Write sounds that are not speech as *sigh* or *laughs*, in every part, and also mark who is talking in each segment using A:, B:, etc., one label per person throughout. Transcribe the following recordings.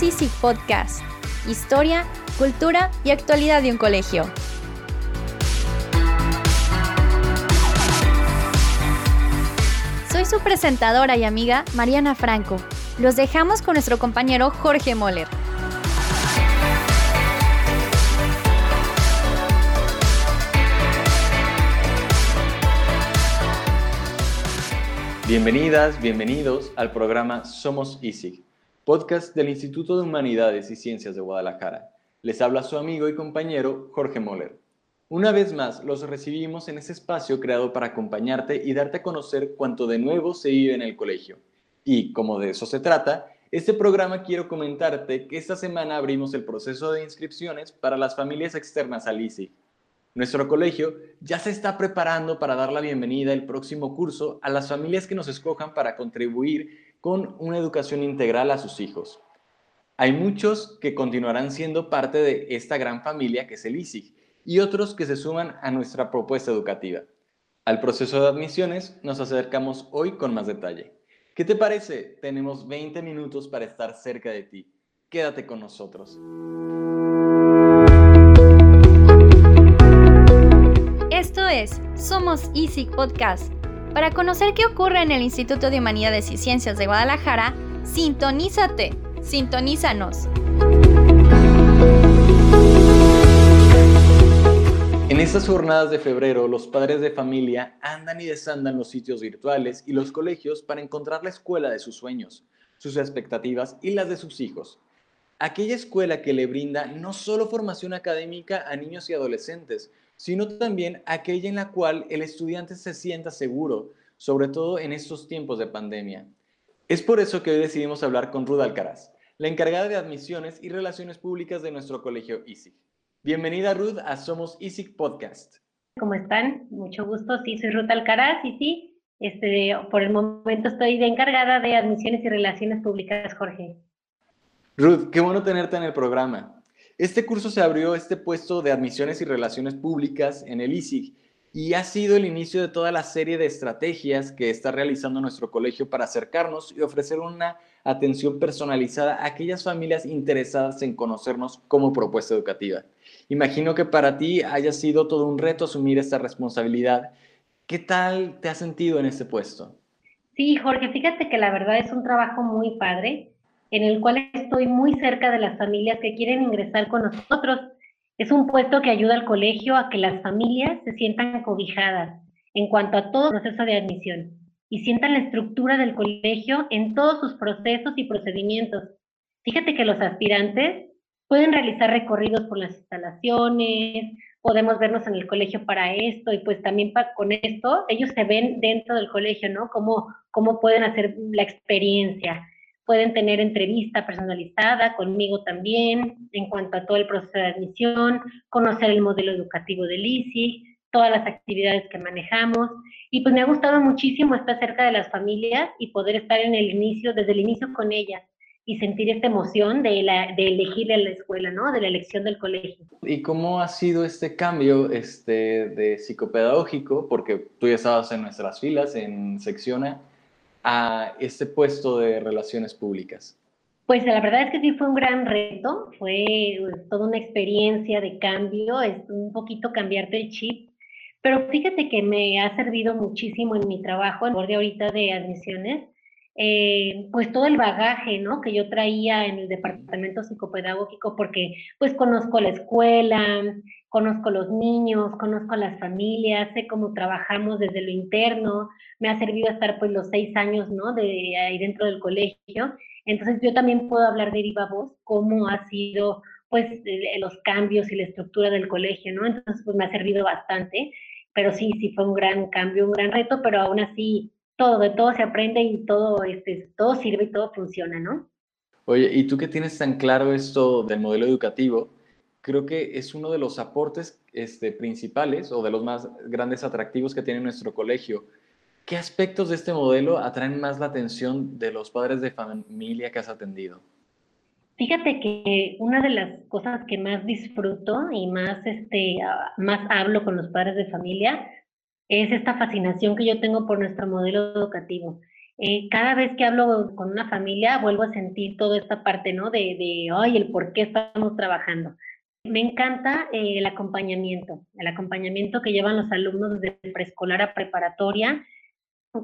A: Somos Easy Podcast. Historia, cultura y actualidad de un colegio. Soy su presentadora y amiga Mariana Franco. Los dejamos con nuestro compañero Jorge Moller.
B: Bienvenidas, bienvenidos al programa Somos ISIG, podcast del Instituto de Humanidades y Ciencias de Guadalajara. Les habla su amigo y compañero Jorge Moller. Una vez más, los recibimos en ese espacio creado para acompañarte y darte a conocer cuanto de nuevo se vive en el colegio. Y, como de eso se trata, este programa quiero comentarte que esta semana abrimos el proceso de inscripciones para las familias externas al ISIG. Nuestro colegio ya se está preparando para dar la bienvenida el próximo curso a las familias que nos escojan para contribuir con una educación integral a sus hijos. Hay muchos que continuarán siendo parte de esta gran familia que es el ISIG y otros que se suman a nuestra propuesta educativa. Al proceso de admisiones nos acercamos hoy con más detalle. ¿Qué te parece? Tenemos 20 minutos para estar cerca de ti. Quédate con nosotros.
A: Esto es Somos ISIC Podcast. Para conocer qué ocurre en el Instituto de Humanidades y Ciencias de Guadalajara, sintonízate, sintonízanos.
B: En estas jornadas de febrero, los padres de familia andan y desandan los sitios virtuales y los colegios para encontrar la escuela de sus sueños, sus expectativas y las de sus hijos. Aquella escuela que le brinda no solo formación académica a niños y adolescentes, sino también aquella en la cual el estudiante se sienta seguro, sobre todo en estos tiempos de pandemia. Es por eso que hoy decidimos hablar con Ruth Alcaraz, la encargada de admisiones y relaciones públicas de nuestro colegio ISIC. Bienvenida Ruth a Somos ISIC Podcast.
C: ¿Cómo están? Mucho gusto. Sí, soy Ruth Alcaraz y sí, este, por el momento estoy de encargada de admisiones y relaciones públicas, Jorge.
B: Ruth, qué bueno tenerte en el programa. Este curso se abrió este puesto de admisiones y relaciones públicas en el ISIG y ha sido el inicio de toda la serie de estrategias que está realizando nuestro colegio para acercarnos y ofrecer una atención personalizada a aquellas familias interesadas en conocernos como propuesta educativa. Imagino que para ti haya sido todo un reto asumir esta responsabilidad. ¿Qué tal te has sentido en este puesto?
C: Sí, Jorge, fíjate que la verdad es un trabajo muy padre en el cual estoy muy cerca de las familias que quieren ingresar con nosotros. Es un puesto que ayuda al colegio a que las familias se sientan cobijadas en cuanto a todo el proceso de admisión y sientan la estructura del colegio en todos sus procesos y procedimientos. Fíjate que los aspirantes pueden realizar recorridos por las instalaciones, podemos vernos en el colegio para esto y pues también con esto ellos se ven dentro del colegio, ¿no? Cómo, cómo pueden hacer la experiencia pueden tener entrevista personalizada conmigo también en cuanto a todo el proceso de admisión, conocer el modelo educativo del ISIG, todas las actividades que manejamos. Y pues me ha gustado muchísimo estar cerca de las familias y poder estar en el inicio, desde el inicio con ellas y sentir esta emoción de, la, de elegirle a la escuela, ¿no? De la elección del colegio.
B: ¿Y cómo ha sido este cambio este, de psicopedagógico? Porque tú ya estabas en nuestras filas, en sección A, este puesto de relaciones públicas?
C: Pues la verdad es que sí fue un gran reto, fue toda una experiencia de cambio, es un poquito cambiarte el chip, pero fíjate que me ha servido muchísimo en mi trabajo, en borde ahorita de admisiones, eh, pues todo el bagaje, ¿no? Que yo traía en el departamento psicopedagógico, porque pues conozco la escuela, conozco los niños, conozco las familias, sé cómo trabajamos desde lo interno, me ha servido estar pues los seis años, ¿no? De ahí dentro del colegio. Entonces yo también puedo hablar de viva voz cómo ha sido pues los cambios y la estructura del colegio, ¿no? Entonces pues me ha servido bastante, pero sí, sí fue un gran cambio, un gran reto, pero aún así todo, de todo se aprende y todo, este, todo sirve y todo funciona, ¿no?
B: Oye, ¿y tú que tienes tan claro esto del modelo educativo? Creo que es uno de los aportes este, principales o de los más grandes atractivos que tiene nuestro colegio. ¿Qué aspectos de este modelo atraen más la atención de los padres de familia que has atendido?
C: Fíjate que una de las cosas que más disfruto y más, este, ah, más hablo con los padres de familia es esta fascinación que yo tengo por nuestro modelo educativo. eh, cada vez que hablo con una familia vuelvo a sentir toda esta parte, ¿no? De, de ay, el por qué estamos trabajando. Me encanta eh, el acompañamiento, el acompañamiento que llevan los alumnos desde preescolar a preparatoria.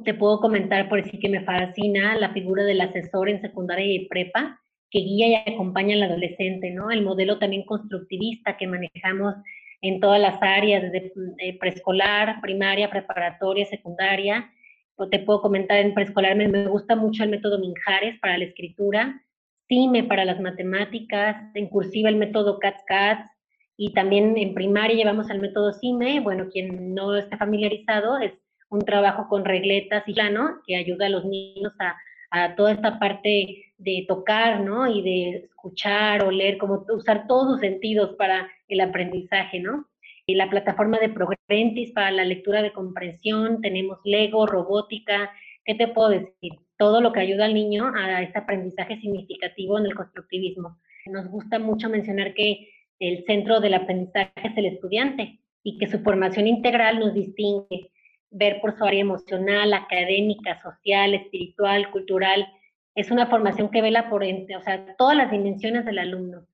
C: Te puedo comentar por decir que me fascina la figura del asesor en secundaria y prepa, que guía y acompaña al adolescente, ¿no? El modelo también constructivista que manejamos en todas las áreas, desde eh, preescolar, primaria, preparatoria, secundaria. Te puedo comentar en preescolar, me, me gusta mucho el método Minjares para la escritura, CIME para las matemáticas, en cursiva el método CATS-CATS, y también en primaria llevamos el método CIME. Bueno, quien no esté familiarizado, es un trabajo con regletas y plano que ayuda a los niños a, a toda esta parte de tocar, ¿no? Y de escuchar, o leer, como usar todos sus sentidos para el aprendizaje, ¿no? Y la plataforma de Progrentis para la lectura de comprensión, tenemos Lego, robótica, ¿qué te puedo decir? Todo lo que ayuda al niño a este aprendizaje significativo en el constructivismo. Nos gusta mucho mencionar que el centro del aprendizaje es el estudiante y que su formación integral nos distingue, ver por su área emocional, académica, social, espiritual, cultural. Es una formación que vela por o sea, todas las dimensiones del alumno.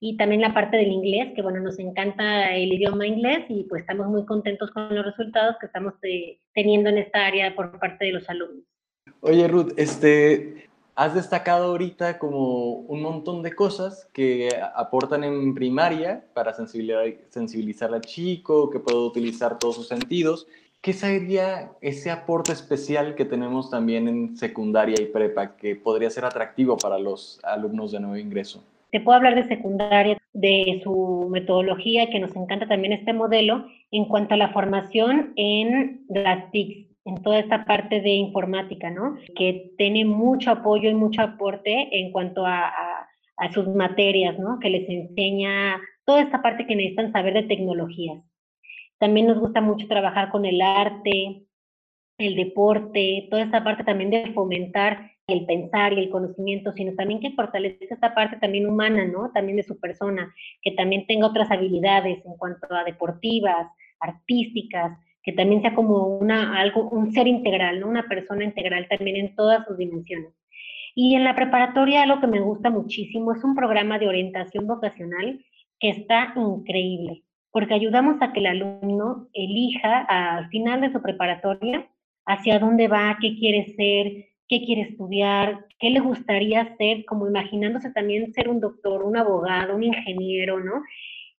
C: Y también la parte del inglés, que bueno, nos encanta el idioma inglés y pues estamos muy contentos con los resultados que estamos eh, teniendo en esta área por parte de los alumnos.
B: Oye, Ruth, este, has destacado ahorita como un montón de cosas que aportan en primaria para sensibilizar, sensibilizar al chico, que puede utilizar todos sus sentidos. ¿Qué sería ese aporte especial que tenemos también en secundaria y prepa que podría ser atractivo para los alumnos de nuevo ingreso?
C: Te puedo hablar de secundaria, de su metodología, que nos encanta también este modelo, en cuanto a la formación en las TICs, en toda esta parte de informática, ¿no? Que tiene mucho apoyo y mucho aporte en cuanto a, a, sus materias, ¿no? Que les enseña toda esta parte que necesitan saber de tecnologías. También nos gusta mucho trabajar con el arte, el deporte, toda esta parte también de fomentar el pensar y el conocimiento, sino también que fortalezca esta parte también humana, ¿no? También de su persona, que también tenga otras habilidades en cuanto a deportivas, artísticas, que también sea como una, algo, un ser integral, ¿no? Una persona integral también en todas sus dimensiones. Y en la preparatoria algo que me gusta muchísimo es un programa de orientación vocacional que está increíble, porque ayudamos a que el alumno elija al final de su preparatoria hacia dónde va, qué quiere ser, qué quiere estudiar, qué le gustaría ser, como imaginándose también ser un doctor, un abogado, un ingeniero, ¿no?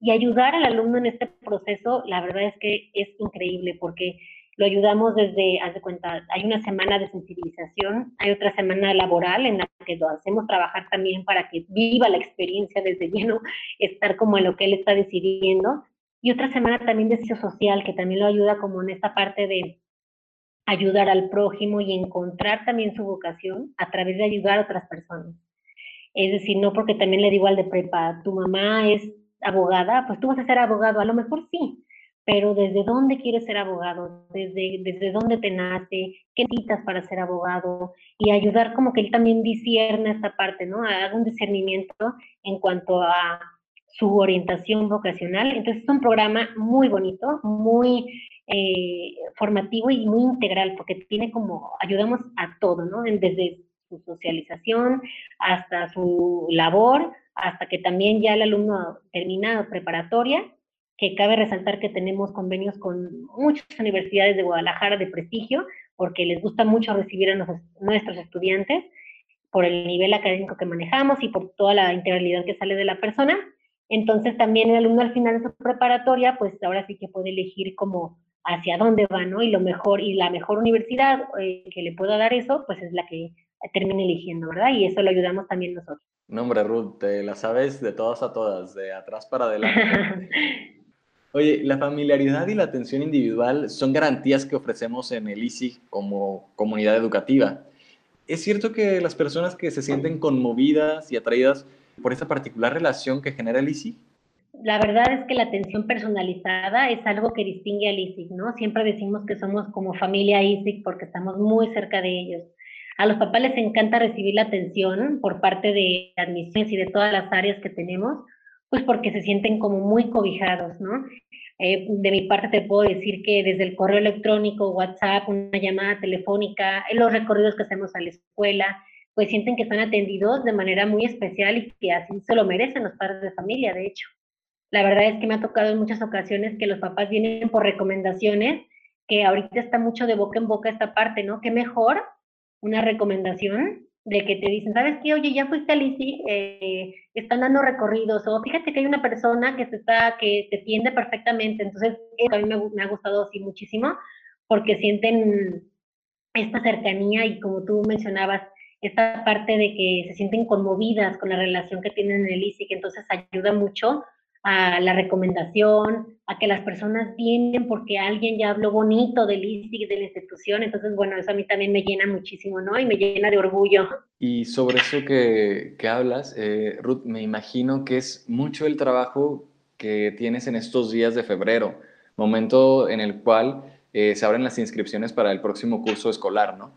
C: Y ayudar al alumno en este proceso, la verdad es que es increíble porque lo ayudamos desde, haz de cuenta, hay una semana de sensibilización, hay otra semana laboral en la que lo hacemos trabajar también para que viva la experiencia desde lleno, estar como en lo que él está decidiendo, y otra semana también de deseo social, que también lo ayuda como en esta parte de ayudar al prójimo y encontrar también su vocación a través de ayudar a otras personas. Es decir, no porque también le digo al de prepa, tu mamá es abogada, pues tú vas a ser abogado, a lo mejor sí, pero ¿desde dónde quieres ser abogado? ¿Desde, desde dónde te nace? ¿Qué necesitas para ser abogado? Y ayudar como que él también discierna esta parte, ¿no? Haga un discernimiento en cuanto a su orientación vocacional. Entonces es un programa muy bonito, muy eh, formativo y muy integral, porque tiene como, ayudamos a todo, ¿no? Desde su socialización hasta su labor, hasta que también ya el alumno terminado preparatoria, que cabe resaltar que tenemos convenios con muchas universidades de Guadalajara de prestigio, porque les gusta mucho recibir a nuestros estudiantes por el nivel académico que manejamos y por toda la integralidad que sale de la persona. Entonces también el alumno al final de su preparatoria, pues ahora sí que puede elegir como hacia dónde va, ¿no? Y lo mejor, y la mejor universidad eh, que le pueda dar eso, pues es la que termine eligiendo, ¿verdad? Y eso lo ayudamos también nosotros.
B: No, hombre, Ruth, te la sabes de todas a todas, de atrás para adelante. *laughs* Oye, la familiaridad y la atención individual son garantías que ofrecemos en el ISIG como comunidad educativa. ¿Es cierto que las personas que se sienten conmovidas y atraídas por esta particular relación que genera el ISIG?
C: La verdad es que la atención personalizada es algo que distingue al ISIG, ¿no? Siempre decimos que somos como familia ISIG porque estamos muy cerca de ellos. A los papás les encanta recibir la atención por parte de admisiones y de todas las áreas que tenemos, pues porque se sienten como muy cobijados, ¿no? Eh, de mi parte te puedo decir que desde el correo electrónico, WhatsApp, una llamada telefónica, los recorridos que hacemos a la escuela, pues sienten que están atendidos de manera muy especial y que así se lo merecen los padres de familia, de hecho. La verdad es que me ha tocado en muchas ocasiones que los papás vienen por recomendaciones, que ahorita está mucho de boca en boca esta parte, ¿no? Qué mejor una recomendación de que te dicen, ¿sabes qué? Oye, ya fuiste a ICI, eh, están dando recorridos, o fíjate que hay una persona que, se está, que te tiende perfectamente. Entonces, a mí me, ha gustado así muchísimo, porque sienten esta cercanía y como tú mencionabas, esta parte de que se sienten conmovidas con la relación que tienen en el que entonces ayuda mucho a la recomendación, a que las personas vienen porque alguien ya habló bonito del ISIC, de la institución, entonces bueno, eso a mí también me llena muchísimo, ¿no? Y me llena de orgullo.
B: Y sobre eso que, que hablas, eh, Ruth, me imagino que es mucho el trabajo que tienes en estos días de febrero, momento en el cual eh, se abren las inscripciones para el próximo curso escolar, ¿no?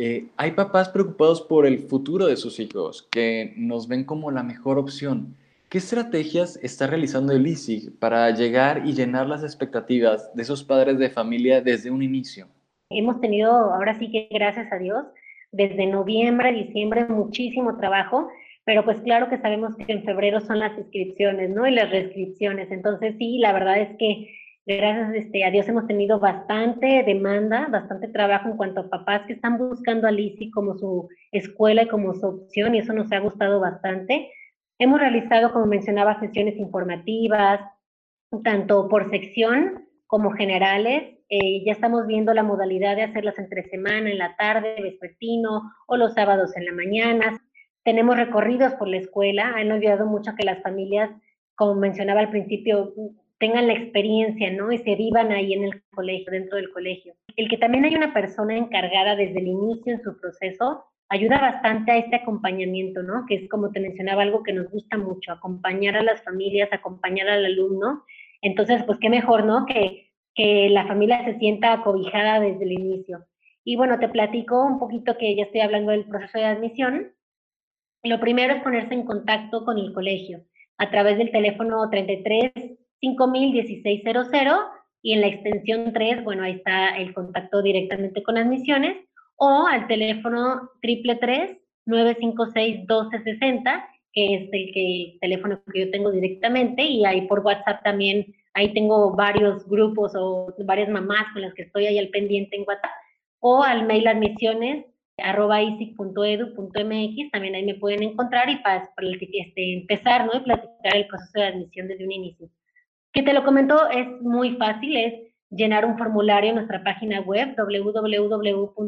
B: Eh, hay papás preocupados por el futuro de sus hijos, que nos ven como la mejor opción. ¿Qué estrategias está realizando el ISIG para llegar y llenar las expectativas de esos padres de familia desde un inicio?
C: Hemos tenido, ahora sí que gracias a Dios, desde noviembre, diciembre, muchísimo trabajo, pero pues claro que sabemos que en febrero son las inscripciones, ¿no? Y las restricciones. Entonces sí, la verdad es que gracias este, a Dios hemos tenido bastante demanda, bastante trabajo en cuanto a papás que están buscando al ISIG como su escuela y como su opción, y eso nos ha gustado bastante. Hemos realizado, como mencionaba, sesiones informativas, tanto por sección como generales. Eh, ya estamos viendo la modalidad de hacerlas entre semana, en la tarde, vespertino o los sábados en la mañana. Tenemos recorridos por la escuela. Han ayudado mucho a que las familias, como mencionaba al principio, tengan la experiencia, ¿no? Y se vivan ahí en el colegio, dentro del colegio. El que también hay una persona encargada desde el inicio en su proceso ayuda bastante a este acompañamiento, ¿no? Que es como te mencionaba, algo que nos gusta mucho, acompañar a las familias, acompañar al alumno. Entonces, pues qué mejor, ¿no? Que, que la familia se sienta acobijada desde el inicio. Y bueno, te platico un poquito que ya estoy hablando del proceso de admisión. Lo primero es ponerse en contacto con el colegio a través del teléfono 33 501600 y en la extensión 3, bueno, ahí está el contacto directamente con admisiones o al teléfono 333-956-1260, que es el, que, teléfono que yo tengo directamente, y ahí por WhatsApp también, ahí tengo varios grupos o varias mamás con las que estoy ahí al pendiente en WhatsApp, o al mail admisiones arroba isic.edu.mx, también ahí me pueden encontrar y para, para el este, empezar, ¿no? Y platicar el proceso de admisión desde un inicio. Que te lo comento, es muy fácil, es llenar un formulario en nuestra página web www.isic.edu.mx,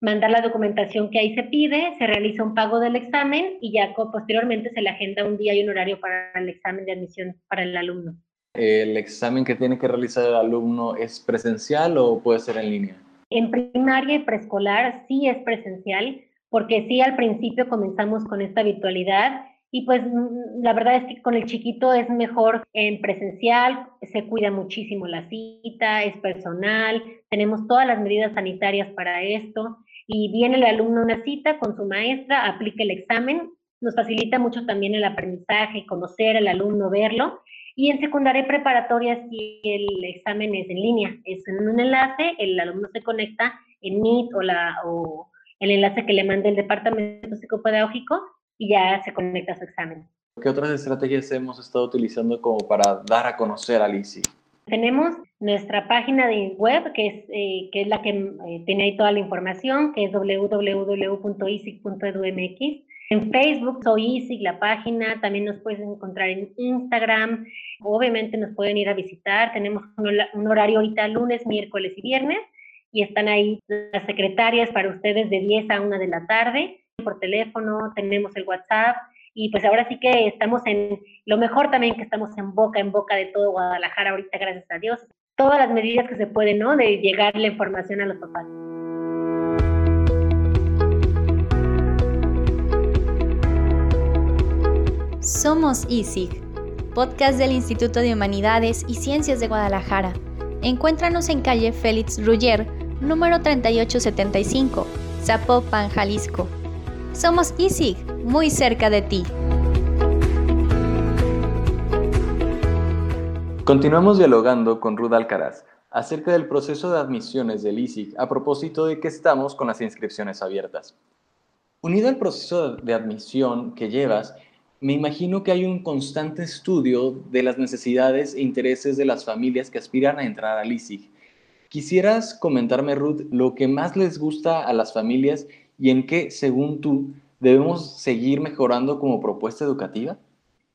C: mandar la documentación que ahí se pide, se realiza un pago del examen y ya posteriormente se le agenda un día y un horario para el examen de admisión para el alumno.
B: ¿El examen que tiene que realizar el alumno es presencial o puede ser en línea?
C: En primaria y preescolar sí es presencial, porque sí al principio comenzamos con esta virtualidad y pues mm, la verdad es que con el chiquito es mejor en presencial, se cuida muchísimo la cita, es personal, tenemos todas las medidas sanitarias para esto y viene el alumno a una cita con su maestra, aplica el examen, nos facilita mucho también el aprendizaje, conocer al alumno, verlo. Y en secundaria y preparatoria, si el examen es en línea, es en un enlace, el alumno se conecta en Meet o, la, o el enlace que le manda el departamento psicopedagógico y ya se conecta a su examen.
B: ¿Qué otras estrategias hemos estado utilizando como para dar a conocer al ICI?
C: Tenemos nuestra página de web, que es, eh, que es la que eh, tiene ahí toda la información, que es www.isic.edu.mx. En Facebook soy ISIC, la página, también nos puedes encontrar en Instagram, obviamente nos pueden ir a visitar, tenemos un horario ahorita lunes, miércoles y viernes, y están ahí las secretarias para ustedes de 10 a 1 de la tarde por teléfono, tenemos el WhatsApp y pues ahora sí que estamos en, lo mejor también que estamos en boca en boca de todo Guadalajara ahorita, gracias a Dios. Todas las medidas que se pueden, ¿no? De llegar la información a los papás.
A: Somos ISIG, podcast del Instituto de Humanidades y Ciencias de Guadalajara. Encuéntranos en calle Félix Ruller, número 3875, Zapopan, Jalisco somos ISIG, muy cerca de ti.
B: Continuamos dialogando con Ruth Alcaraz acerca del proceso de admisiones del ISIC a propósito de que estamos con las inscripciones abiertas. Unido al proceso de admisión que llevas, me imagino que hay un constante estudio de las necesidades e intereses de las familias que aspiran a entrar al ISIC. ¿Quisieras comentarme, Ruth, lo que más les gusta a las familias y en qué, según tú, debemos seguir mejorando como propuesta educativa?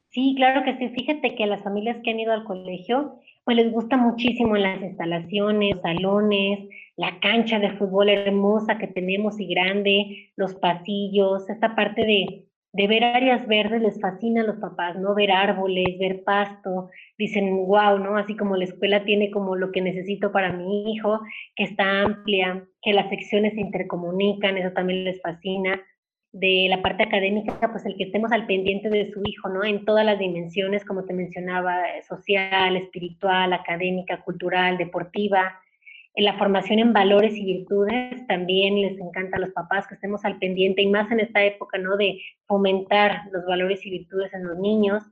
C: Sí, claro que sí. Fíjate que a las familias que han ido al colegio, pues les gusta muchísimo las instalaciones, salones, la cancha de fútbol hermosa que tenemos y grande, los pasillos, esta parte de, de ver áreas verdes les fascina a los papás, ¿no? Ver árboles, ver pasto, dicen, wow, ¿no? Así como la escuela tiene como lo que necesito para mi hijo, que está amplia, que las secciones se intercomunican, eso también les fascina de la parte académica, pues el que estemos al pendiente de su hijo, ¿no? En todas las dimensiones, como te mencionaba, social, espiritual, académica, cultural, deportiva. La formación en valores y virtudes también les encanta a los papás que estemos al pendiente y más en esta época, ¿no? De fomentar los valores y virtudes en los niños.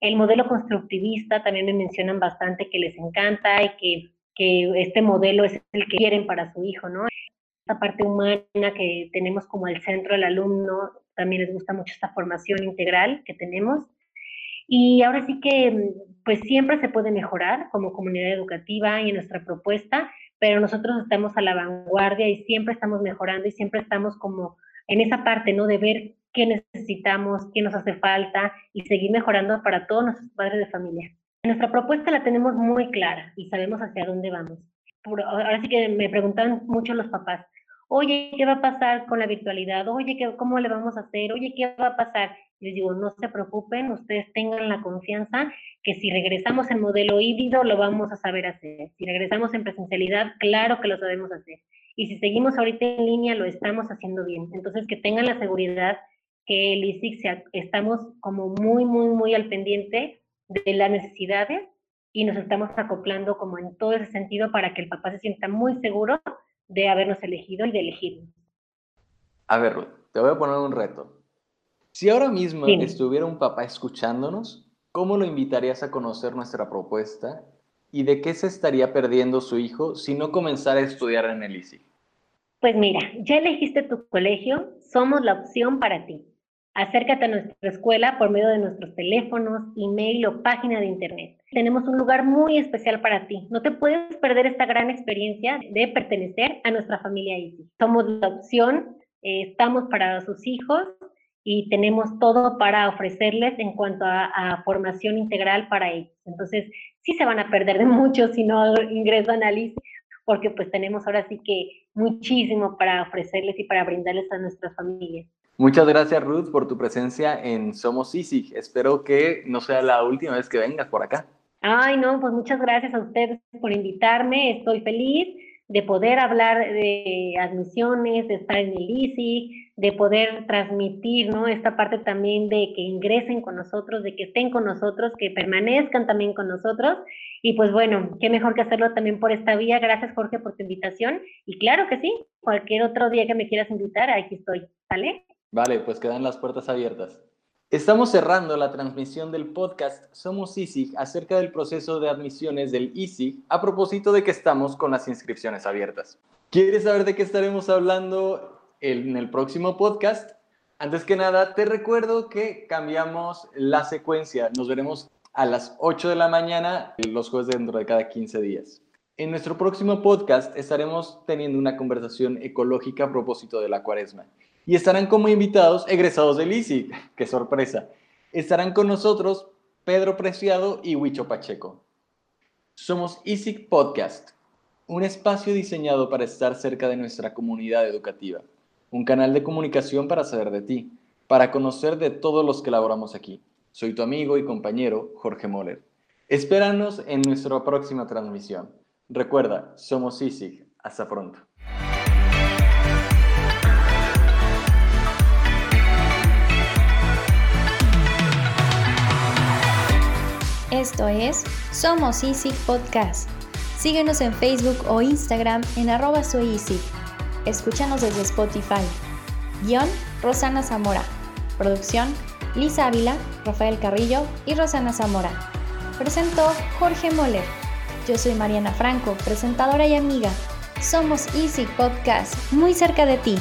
C: El modelo constructivista también me mencionan bastante que les encanta y que, que este modelo es el que quieren para su hijo, ¿no? esta parte humana que tenemos como el centro del alumno, también les gusta mucho esta formación integral que tenemos. Y ahora sí que, pues siempre se puede mejorar como comunidad educativa y en nuestra propuesta, pero nosotros estamos a la vanguardia y siempre estamos mejorando y siempre estamos como en esa parte, ¿no? De ver qué necesitamos, qué nos hace falta y seguir mejorando para todos nuestros padres de familia. Nuestra propuesta la tenemos muy clara y sabemos hacia dónde vamos. ahora sí que me preguntan mucho los papás, oye, ¿qué va a pasar con la virtualidad? Oye, ¿cómo le vamos a hacer? Oye, ¿qué va a pasar? Les digo, no se preocupen, ustedes tengan la confianza que si regresamos en modelo híbrido lo vamos a saber hacer. Si regresamos en presencialidad, claro que lo sabemos hacer. Y si seguimos ahorita en línea, lo estamos haciendo bien. Entonces, que tengan la seguridad que el ISIC estamos como muy, muy, muy al pendiente de las necesidades y nos estamos acoplando como en todo ese sentido para que el papá se sienta muy seguro de habernos elegido y de elegirnos.
B: A ver, te voy a poner un reto. Si ahora mismo estuviera un papá escuchándonos, ¿cómo lo invitarías a conocer nuestra propuesta y de qué se estaría perdiendo su hijo si no comenzara a estudiar en el ICI?
C: Pues mira, ya elegiste tu colegio, somos la opción para ti. Acércate a nuestra escuela por medio de nuestros teléfonos, email o página de internet. Tenemos un lugar muy especial para ti. No te puedes perder esta gran experiencia de pertenecer a nuestra familia ISI. Somos la opción, eh, estamos para sus hijos y tenemos todo para ofrecerles en cuanto a, formación integral para ellos. Entonces, sí se van a perder de mucho si no ingresan al ISI, porque pues tenemos ahora sí que muchísimo para ofrecerles y para brindarles a nuestras familias.
B: Muchas gracias Ruth por tu presencia en Somos ISIG. Espero que no sea la última vez que vengas por acá.
C: Ay, no, pues muchas gracias a ustedes por invitarme. Estoy feliz de poder hablar de admisiones, de estar en el ISIG, de poder transmitir, ¿no? Esta parte también de que ingresen con nosotros, de que estén con nosotros, que permanezcan también con nosotros. Y pues bueno, qué mejor que hacerlo también por esta vía. Gracias Jorge por tu invitación. Y claro que sí, cualquier otro día que me quieras invitar, aquí estoy, ¿vale?
B: Vale, pues quedan las puertas abiertas. Estamos cerrando la transmisión del podcast Somos ISIG acerca del proceso de admisiones del ISIG a propósito de que estamos con las inscripciones abiertas. ¿Quieres saber de qué estaremos hablando en el próximo podcast? Antes que nada, te recuerdo que cambiamos la secuencia. Nos veremos a las 8 de la mañana los jueves dentro de cada 15 días. En nuestro próximo podcast estaremos teniendo una conversación ecológica a propósito de la cuaresma y estarán como invitados egresados del ISIC. *laughs* ¡Qué sorpresa! Estarán con nosotros Pedro Preciado y Huicho Pacheco. Somos ISIC Podcast, un espacio diseñado para estar cerca de nuestra comunidad educativa, un canal de comunicación para saber de ti, para conocer de todos los que laboramos aquí. Soy tu amigo y compañero Jorge Moller. Espéranos en nuestra próxima transmisión. Recuerda, somos ISIC. Hasta pronto.
A: Esto es Somos Easy Podcast. Síguenos en Facebook o Instagram en arroba soy Easy. Escúchanos desde Spotify. Guión Rosana Zamora. Producción Lisa Ávila, Rafael Carrillo y Rosana Zamora. presentó Jorge Moller. Yo soy Mariana Franco, presentadora y amiga. Somos Easy Podcast, muy cerca de ti.